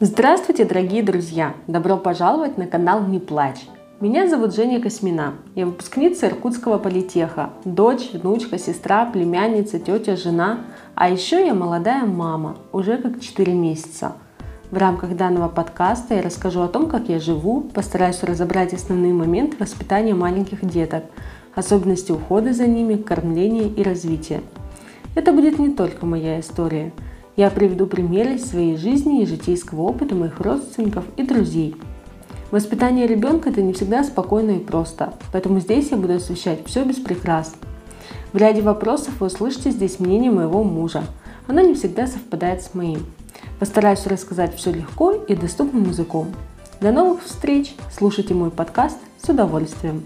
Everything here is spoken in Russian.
Здравствуйте, дорогие друзья! Добро пожаловать на канал «Не плачь». Меня зовут Женя Космина. Я выпускница Иркутского политеха, дочь, внучка, сестра, племянница, тетя, жена, а еще я молодая мама, уже как 4 месяца. В рамках данного подкаста я расскажу о том, как я живу, постараюсь разобрать основные моменты воспитания маленьких деток, особенности ухода за ними, кормления и развития. Это будет не только моя история. Я приведу примеры из своей жизни и житейского опыта моих родственников и друзей. Воспитание ребенка – это не всегда спокойно и просто, поэтому здесь я буду освещать все без прикрас. В ряде вопросов вы услышите здесь мнение моего мужа. Оно не всегда совпадает с моим. Постараюсь рассказать все легко и доступным языком. До новых встреч! Слушайте мой подкаст с удовольствием.